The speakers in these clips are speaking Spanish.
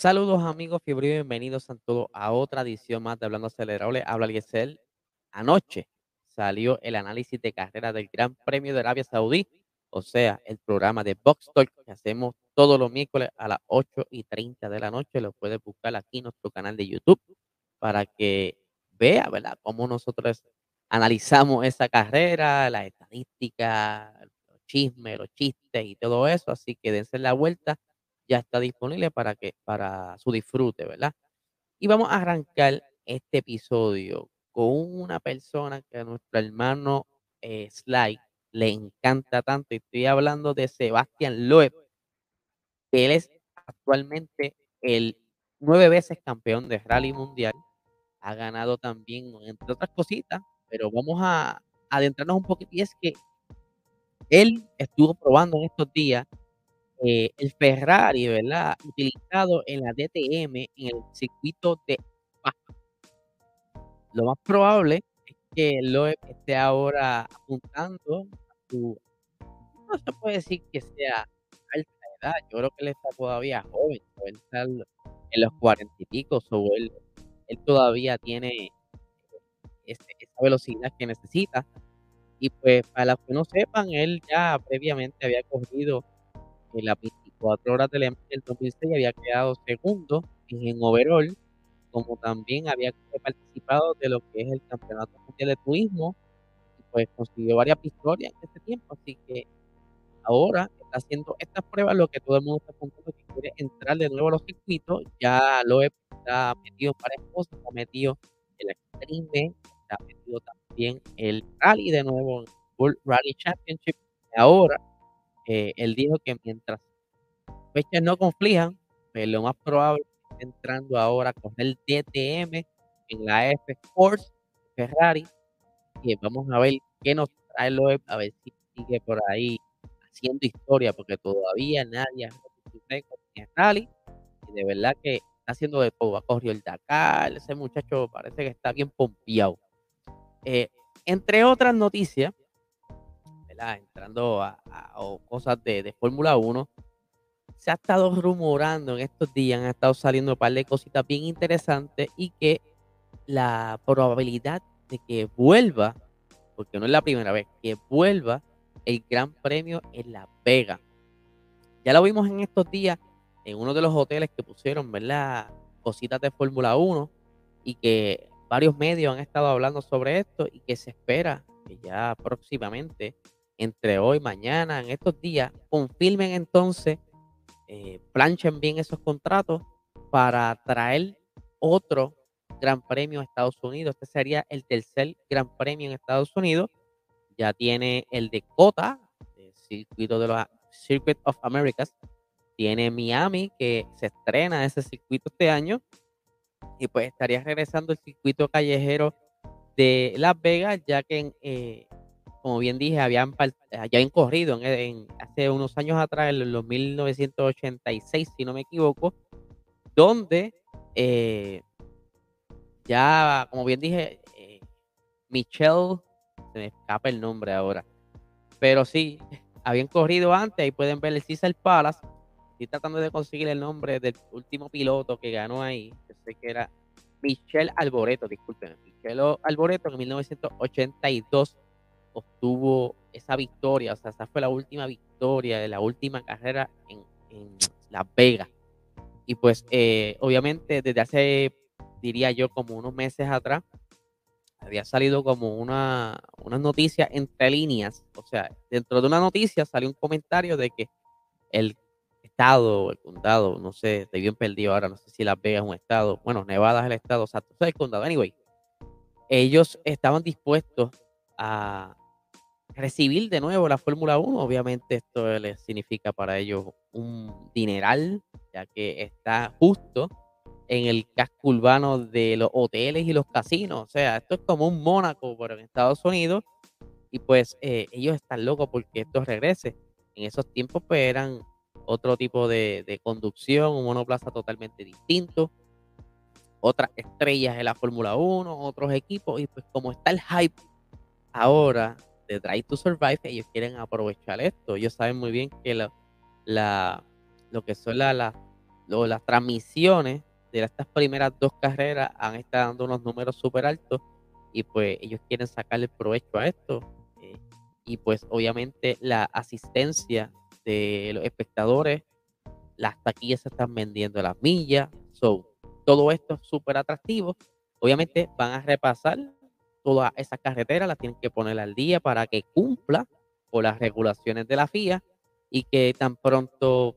Saludos amigos, fiebre bienvenidos a todos a otra edición más de Hablando Acelerable. Habla Eliezer. Anoche salió el análisis de carrera del Gran Premio de Arabia Saudí, o sea, el programa de Box Talk que hacemos todos los miércoles a las 8 y 30 de la noche. Lo puedes buscar aquí en nuestro canal de YouTube para que vea, ¿verdad?, cómo nosotros analizamos esa carrera, las estadísticas, los chismes, los chistes y todo eso. Así que dense la vuelta ya está disponible para que para su disfrute, ¿verdad? Y vamos a arrancar este episodio con una persona que a nuestro hermano eh, Sly le encanta tanto. Y estoy hablando de Sebastián Loeb, que él es actualmente el nueve veces campeón de rally mundial. Ha ganado también, entre otras cositas, pero vamos a adentrarnos un poquito. Y es que él estuvo probando en estos días eh, el Ferrari, ¿verdad? Utilizado en la DTM en el circuito de Lo más probable es que lo esté ahora apuntando a su no se puede decir que sea alta edad, yo creo que él está todavía joven, él está en los cuarenta y pico, o él, él todavía tiene esa velocidad que necesita. Y pues para los que no sepan, él ya previamente había cogido en las 24 horas del del 2006 había quedado segundo en overall, como también había participado de lo que es el Campeonato Mundial de Turismo, y pues consiguió varias victorias en ese tiempo, así que ahora está haciendo estas pruebas, lo que todo el mundo está apuntando que quiere entrar de nuevo a los circuitos, ya lo está metido para cosas, está metido en la Extreme, está metido también el Rally de nuevo, World Rally Championship, ahora eh, él dijo que mientras fechas no conflijan, pues lo más probable es entrando ahora con el DTM en la F Force Ferrari. Y vamos a ver qué nos trae Loeb, a ver si sigue por ahí haciendo historia, porque todavía nadie ha rally. Y de verdad que está haciendo de todo. Ha corrido el Dakar, ese muchacho parece que está bien pompeado. Eh, entre otras noticias, entrando a, cosas de, Fórmula 1, se ha estado rumorando en estos días, han estado saliendo un par de cositas bien interesantes y que la probabilidad de que vuelva, porque no es la primera vez, que vuelva el Gran Premio en La Vega. Ya lo vimos en estos días en uno de los hoteles que pusieron, ¿verdad? Cositas de Fórmula 1 y que varios medios han estado hablando sobre esto y que se espera que ya próximamente entre hoy, mañana, en estos días, confirmen entonces, eh, planchen bien esos contratos para traer otro Gran Premio a Estados Unidos. Este sería el tercer Gran Premio en Estados Unidos. Ya tiene el de Cota, el circuito de los Circuit of Americas. Tiene Miami, que se estrena ese circuito este año. Y pues estaría regresando el circuito callejero de Las Vegas, ya que en, eh, como bien dije, habían, ya habían corrido en, hace unos años atrás, en los 1986, si no me equivoco, donde eh, ya, como bien dije, eh, Michelle, se me escapa el nombre ahora, pero sí, habían corrido antes, ahí pueden ver el César Palace, estoy tratando de conseguir el nombre del último piloto que ganó ahí, yo sé que era Michelle Alboreto, disculpen, Michelle Alboreto en 1982 obtuvo esa victoria, o sea, esa fue la última victoria de la última carrera en, en Las Vegas. Y pues, eh, obviamente, desde hace, diría yo, como unos meses atrás, había salido como una, una noticia entre líneas. O sea, dentro de una noticia salió un comentario de que el estado, el condado, no sé, estoy bien perdido ahora, no sé si Las Vegas es un estado, bueno, Nevada es el estado, o sea, es el condado. Anyway, ellos estaban dispuestos a, recibir de nuevo la Fórmula 1. Obviamente esto les significa para ellos un dineral, ya que está justo en el casco urbano de los hoteles y los casinos. O sea, esto es como un Mónaco, pero en Estados Unidos. Y pues eh, ellos están locos porque esto regrese. En esos tiempos pues eran otro tipo de, de conducción, un monoplaza totalmente distinto. Otras estrellas de la Fórmula 1, otros equipos. Y pues como está el hype ahora de Drive to Survive, ellos quieren aprovechar esto. Ellos saben muy bien que la, lo que son la, las transmisiones de estas primeras dos carreras han estado dando unos números súper altos y pues ellos quieren sacarle provecho a esto. Eh, y pues obviamente la asistencia de los espectadores, las taquillas se están vendiendo las millas, so, todo esto es súper atractivo. Obviamente van a repasar todas esas carreteras, las tienen que poner al día para que cumpla con las regulaciones de la FIA y que tan pronto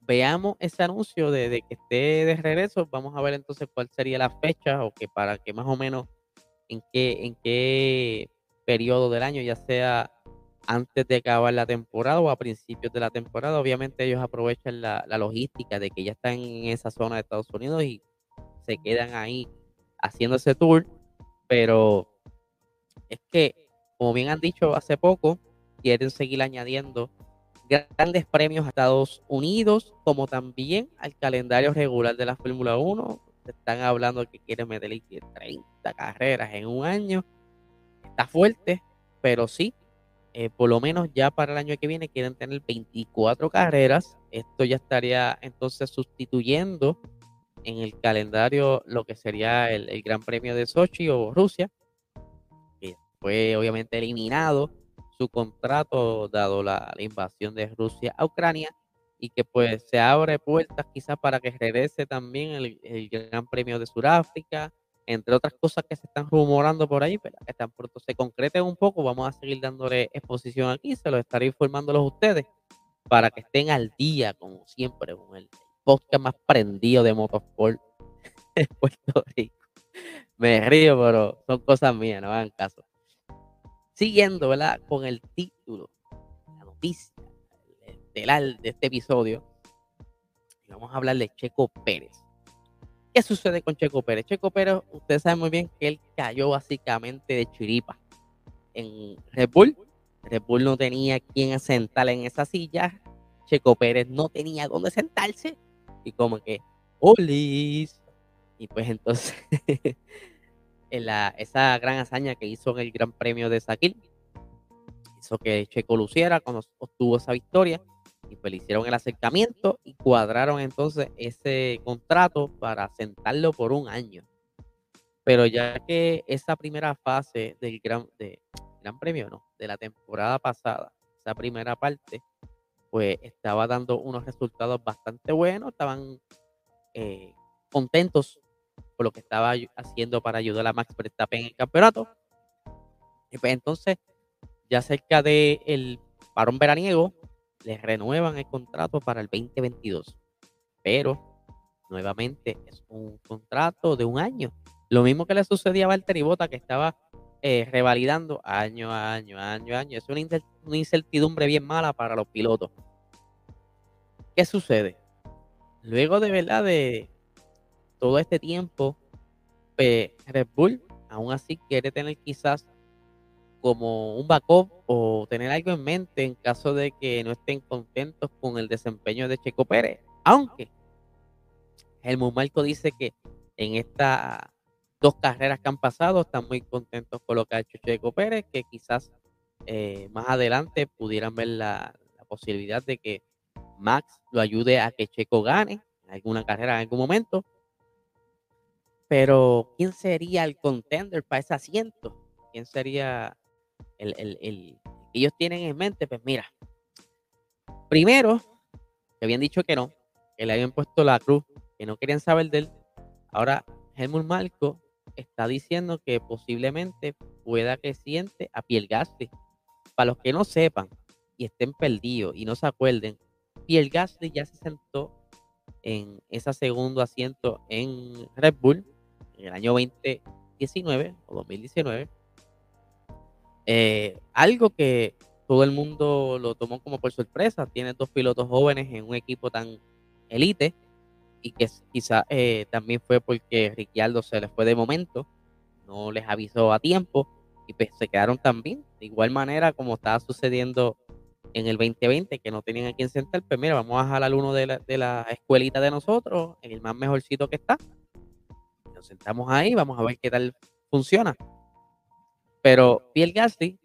veamos ese anuncio de, que esté de regreso, vamos a ver entonces cuál sería la fecha o que para que más o menos en qué, en qué periodo del año, ya sea antes de acabar la temporada o a principios de la temporada. Obviamente ellos aprovechan la, la logística de que ya están en esa zona de Estados Unidos y se quedan ahí haciendo ese tour, pero es que, como bien han dicho hace poco, quieren seguir añadiendo grandes premios a Estados Unidos, como también al calendario regular de la Fórmula 1. están hablando que quieren meterle 30 carreras en un año. Está fuerte, pero sí, eh, por lo menos ya para el año que viene quieren tener 24 carreras. Esto ya estaría entonces sustituyendo en el calendario lo que sería el, el Gran Premio de Sochi o Rusia, que fue obviamente eliminado su contrato dado la, invasión de Rusia a Ucrania y que pues se abre puertas quizás para que regrese también el, Gran Premio de Sudáfrica, entre otras cosas que se están rumorando por ahí, pero que tan pronto se concreten un poco, vamos a seguir dándole exposición aquí, se lo estaré informándolos ustedes para que estén al día, como siempre, con el podcast más prendido de motorsport en Puerto Rico. Me río, pero son cosas mías, no hagan caso. Siguiendo, ¿verdad? Con el título, la noticia estelar de este episodio, vamos a hablar de Checo Pérez. ¿Qué sucede con Checo Pérez? Checo Pérez, ustedes saben muy bien que él cayó básicamente de chiripa en Red Bull. Red Bull no tenía quien sentar en esa silla. Checo Pérez no tenía dónde sentarse. Y como que, ¡Olis! Y pues entonces esa gran hazaña que hizo en el Gran Premio de Sakil. Hizo que Checo luciera cuando obtuvo esa victoria y pues le hicieron el acercamiento y cuadraron entonces ese contrato para sentarlo por un año. Pero ya que esa primera fase del Gran, de, gran Premio, no, de la temporada pasada, esa primera parte, pues estaba dando unos resultados bastante buenos, estaban eh, contentos por lo que estaba haciendo para ayudar a Max Verstappen en el campeonato. Y pues entonces, ya cerca del el parón veraniego, le renuevan el contrato para el 2022. Pero, nuevamente, es un contrato de un año. Lo mismo que le sucedía a Valtteri Bota, que estaba eh, revalidando año año, año a año. Es una incertidumbre bien mala para los pilotos. ¿Qué sucede? Luego de verdad de todo este tiempo, pues, Red Bull aún así quiere tener quizás como un backup o tener algo en mente en caso de que no estén contentos con el desempeño de Checo Pérez. Aunque el Marco dice que en estas dos carreras que han pasado están muy contentos con lo que ha hecho Checo Pérez, que quizás eh, más adelante pudieran ver la, la, posibilidad de que Max lo ayude a que Checo gane en alguna carrera en algún momento. Pero, ¿quién sería el contender para ese asiento? ¿Quién sería el, el, el que ellos tienen en mente? Pues mira, primero, que habían dicho que no, que le habían puesto la cruz, que no querían saber de él. Ahora, Helmut Marco está diciendo que posiblemente pueda que siente a Pierre Gasly. Para los que no sepan y estén perdidos y no se acuerden, Pierre Gasly ya se sentó en ese segundo asiento en Red Bull en el año 2019 o 2019, eh, algo que todo el mundo lo tomó como por sorpresa. Tiene dos pilotos jóvenes en un equipo tan elite y que quizá eh, también fue porque Ricciardo se les fue de momento, no les avisó a tiempo y pues se quedaron también. De igual manera como estaba sucediendo en el 2020, que no tenían a quién sentar, pues mira, vamos a jalar uno de la, de la escuelita de nosotros, en el más mejorcito que está, nos sentamos ahí, vamos a ver qué tal funciona. Pero Pierre Gasly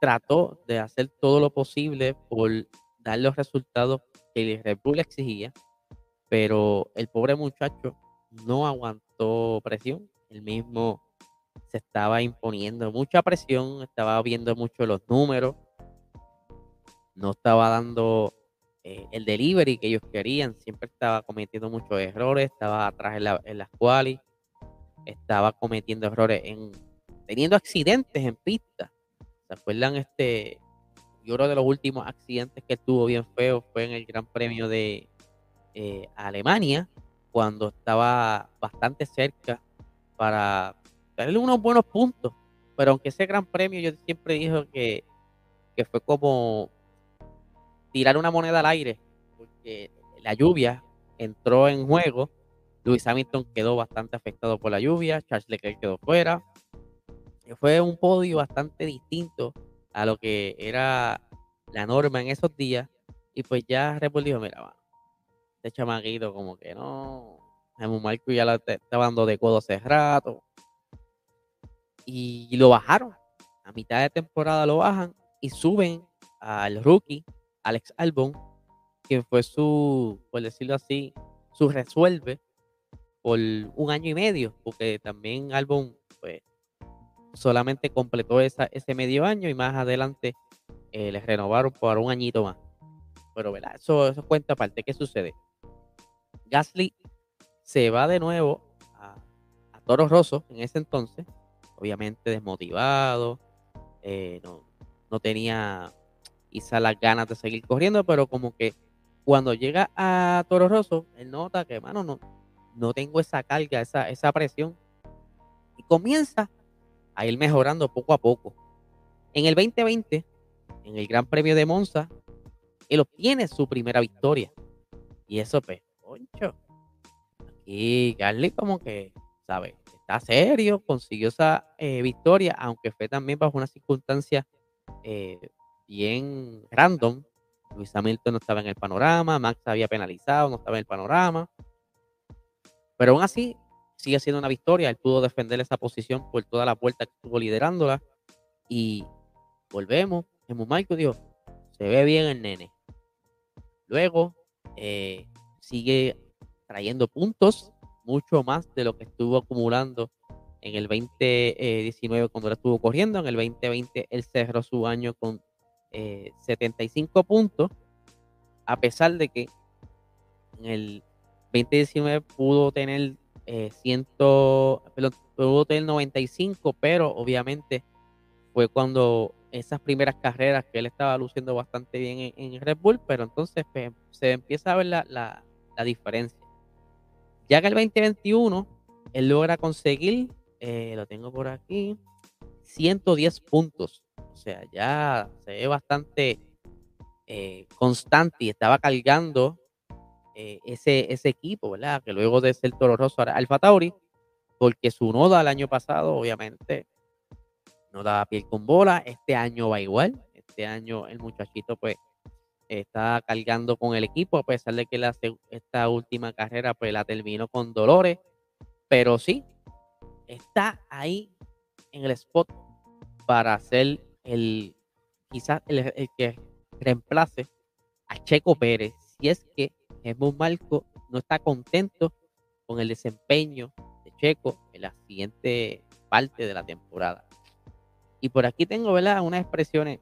trató de hacer todo lo posible por dar los resultados que el Red exigía. pero el pobre muchacho no aguantó presión, el mismo se estaba imponiendo mucha presión, estaba viendo mucho los números, no estaba dando eh, el delivery que ellos querían, siempre estaba cometiendo muchos errores, estaba atrás en, la, las quali, estaba cometiendo errores en teniendo accidentes en pista. ¿Se acuerdan este? Yo creo los últimos accidentes que tuvo bien feo fue en el Gran Premio de eh, Alemania, cuando estaba bastante cerca para darle unos buenos puntos. Pero aunque ese Gran Premio yo siempre dije que, que fue como tirar una moneda al aire, porque la lluvia entró en juego. Luis Hamilton quedó bastante afectado por la lluvia, Charles Leclerc quedó fuera. Fue un podio bastante distinto a lo que era la norma en esos días. Y pues ya Red dijo, mira, este chamaquito como que no, un Marco ya la estaba dando de codo hace rato. Y lo bajaron. A mitad de temporada lo bajan y suben al rookie Alex Albon, que fue su, por decirlo así, su resuelve por un año y medio, porque también Albon pues, solamente completó esa, ese medio año y más adelante eh, les renovaron por un añito más. Pero ¿verdad? Eso, eso cuenta aparte. ¿Qué sucede? Gasly se va de nuevo a, a Toro Rosso en ese entonces, obviamente desmotivado, eh, no, no tenía quizá las ganas de seguir corriendo, pero como que cuando llega a Toro Rosso, él nota que, mano, no, no tengo esa carga, esa, esa presión. Y comienza a ir mejorando poco a poco. En el 2020, en el Gran Premio de Monza, él obtiene su primera victoria. Y eso, pues, poncho. Aquí Garly como que, ¿sabes? Está serio, consiguió esa eh, victoria, aunque fue también bajo una circunstancia eh, bien random. Luis Hamilton no estaba en el panorama, Max había penalizado, no estaba en el panorama. Pero aún así, sigue siendo una victoria. Él pudo defender esa posición por toda la vuelta que estuvo liderándola. Y volvemos. En Michael dijo, se ve bien el nene. Luego, eh, sigue trayendo puntos, mucho más de lo que estuvo acumulando en el 2019 cuando él estuvo corriendo. En el 2020 él cerró su año con 75 eh, puntos, a pesar de que en el 2019 pudo tener eh, pudo tener 95, pero obviamente fue cuando esas primeras carreras que él estaba luciendo bastante bien en, Red Bull, pero entonces pues, se empieza a ver la, la, la, diferencia. Ya que el 2021 él logra conseguir, eh, lo tengo por aquí, 110 puntos o sea, ya se ve bastante eh, constante y estaba cargando eh, ese, ese equipo, ¿verdad? Que luego de ser Toro Rosso Alfa Tauri, porque su noda el año pasado, obviamente, no daba piel con bola. Este año va igual. Este año el muchachito, pues, está cargando con el equipo, a pesar de que esta última carrera, pues, la terminó con dolores. Pero sí, está ahí en el spot para hacer el quizás el, que reemplace a Checo Pérez si es que Jesús Marco no está contento con el desempeño de Checo en la siguiente parte de la temporada. Y por aquí tengo ¿verdad? unas expresiones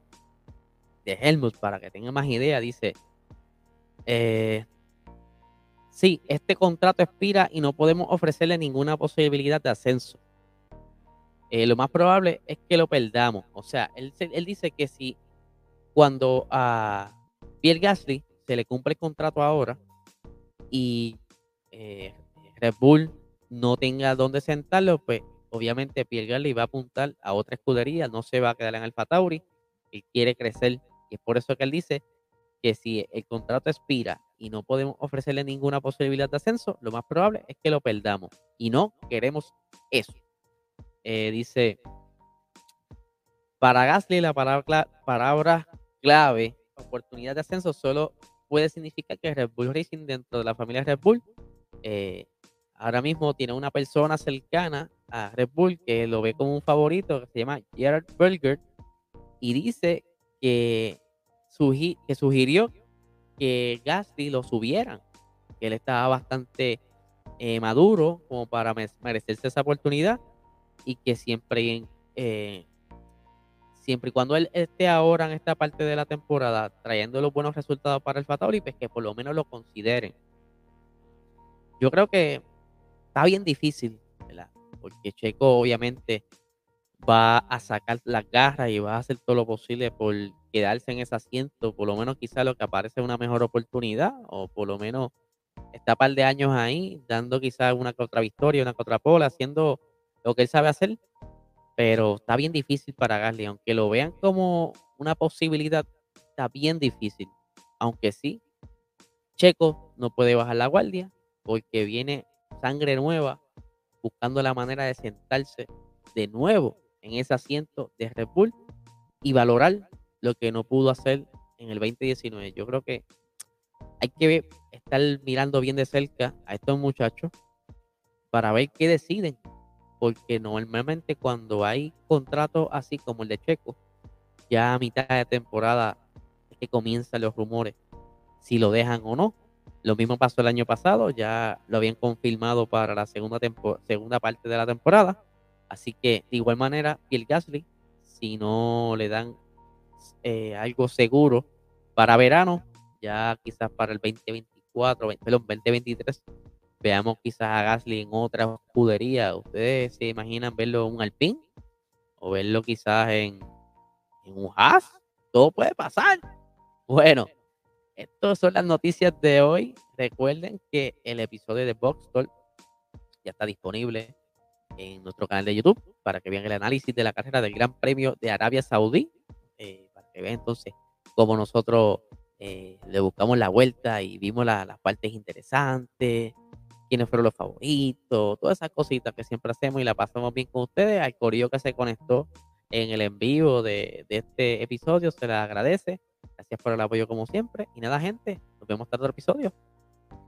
de Helmut para que tenga más idea. Dice, eh, sí, este contrato expira y no podemos ofrecerle ninguna posibilidad de ascenso. Eh, lo más probable es que lo perdamos. O sea, él, él dice que si cuando a Pierre Gasly se le cumple el contrato ahora y eh, Red Bull no tenga dónde sentarlo, pues obviamente Pierre Gasly va a apuntar a otra escudería, no se va a quedar en Alfa Tauri, él quiere crecer y es por eso que él dice que si el contrato expira y no podemos ofrecerle ninguna posibilidad de ascenso, lo más probable es que lo perdamos y no queremos eso. Eh, dice, para Gasly la palabra, clave, oportunidad de ascenso, solo puede significar que Red Bull Racing dentro de la familia Red Bull eh, ahora mismo tiene una persona cercana a Red Bull que lo ve como un favorito, que se llama Gerard Berger, y dice que, que sugirió que Gasly lo subieran que él estaba bastante eh, maduro como para merecerse esa oportunidad y que siempre, eh, siempre y cuando él esté ahora en esta parte de la temporada trayendo los buenos resultados para el Fatali, pues que por lo menos lo consideren. Yo creo que está bien difícil, ¿verdad? Porque Checo obviamente va a sacar las garras y va a hacer todo lo posible por quedarse en ese asiento, por lo menos quizá lo que aparece es una mejor oportunidad, o por lo menos está un par de años ahí, dando quizás una contra victoria, una contra pola, haciendo lo que él sabe hacer, pero está bien difícil para Gasly, aunque lo vean como una posibilidad, está bien difícil, aunque sí, Checo no puede bajar la guardia, porque viene sangre nueva, buscando la manera de sentarse de nuevo en ese asiento de Red y valorar lo que no pudo hacer en el 2019. Yo creo que hay que estar mirando bien de cerca a estos muchachos para ver qué deciden. Porque normalmente cuando hay contratos así como el de Checo, ya a mitad de temporada es que comienzan los rumores si lo dejan o no. Lo mismo pasó el año pasado, ya lo habían confirmado para la segunda, segunda parte de la temporada. Así que de igual manera, Pierre Gasly, si no le dan eh, algo seguro para verano, ya quizás para el 2024, perdón, 2023, veamos quizás a Gasly en otra escudería. ¿Ustedes se imaginan verlo en un Alpine? O verlo quizás en, un Haas. Todo puede pasar. Bueno, estas son las noticias de hoy. Recuerden que el episodio de Box Talk ya está disponible en nuestro canal de YouTube para que vean el análisis de la carrera del Gran Premio de Arabia Saudí. Eh, para que vean entonces cómo nosotros eh, le buscamos la vuelta y vimos las partes interesantes, quiénes fueron los favoritos, todas esas cositas que siempre hacemos y la pasamos bien con ustedes. Al corillo que se conectó en el en vivo de, este episodio, se le agradece. Gracias por el apoyo como siempre. Y nada, gente, nos vemos hasta otro episodio.